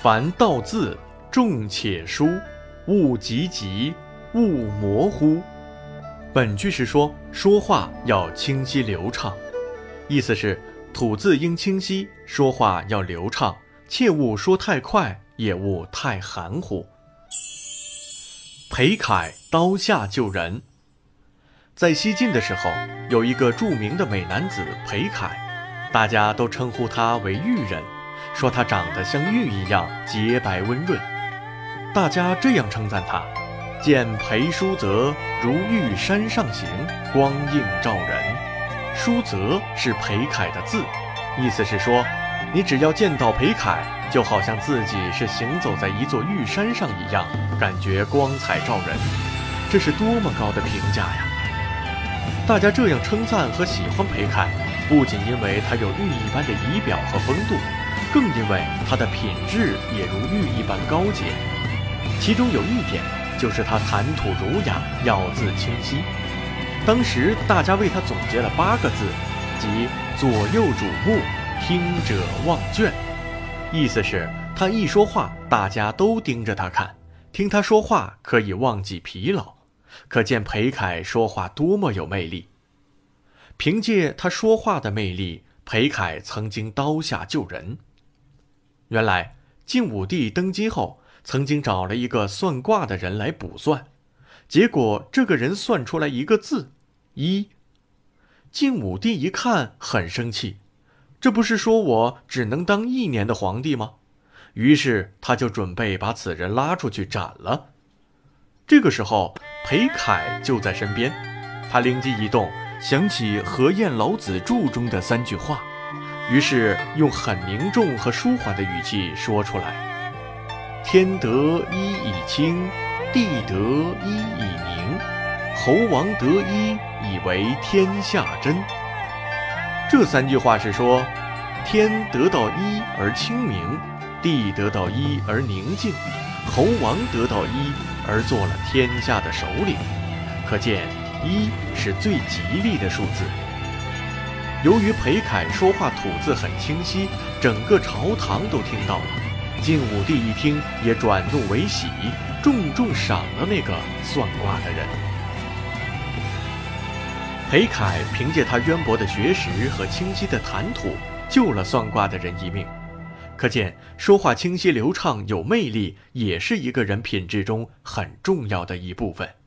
凡道字，重且疏，勿急急，勿模糊。本句是说说话要清晰流畅，意思是吐字应清晰，说话要流畅，切勿说太快，也勿太含糊。裴楷刀下救人，在西晋的时候，有一个著名的美男子裴楷，大家都称呼他为玉人，说他长得像玉一样洁白温润。大家这样称赞他：见裴叔则如玉山上行，光映照人。叔则是裴楷的字，意思是说，你只要见到裴楷，就好像自己是行走在一座玉山上一样，感觉光彩照人。这是多么高的评价呀！大家这样称赞和喜欢裴楷，不仅因为他有玉一般的仪表和风度，更因为他的品质也如玉一般高洁。其中有一点，就是他谈吐儒雅，咬字清晰。当时大家为他总结了八个字，即“左右瞩目，听者望卷”。意思是，他一说话，大家都盯着他看，听他说话可以忘记疲劳。可见裴楷说话多么有魅力。凭借他说话的魅力，裴楷曾经刀下救人。原来晋武帝登基后，曾经找了一个算卦的人来卜算，结果这个人算出来一个字“一”。晋武帝一看很生气。这不是说我只能当一年的皇帝吗？于是他就准备把此人拉出去斩了。这个时候，裴楷就在身边，他灵机一动，想起何晏老子注中的三句话，于是用很凝重和舒缓的语气说出来：“天得一以清，地得一以明，侯王得一以为天下真。”这三句话是说，天得到一而清明，地得到一而宁静，侯王得到一而做了天下的首领。可见一是最吉利的数字。由于裴楷说话吐字很清晰，整个朝堂都听到了。晋武帝一听，也转怒为喜，重重赏了那个算卦的人。裴楷凭借他渊博的学识和清晰的谈吐，救了算卦的人一命。可见，说话清晰流畅、有魅力，也是一个人品质中很重要的一部分。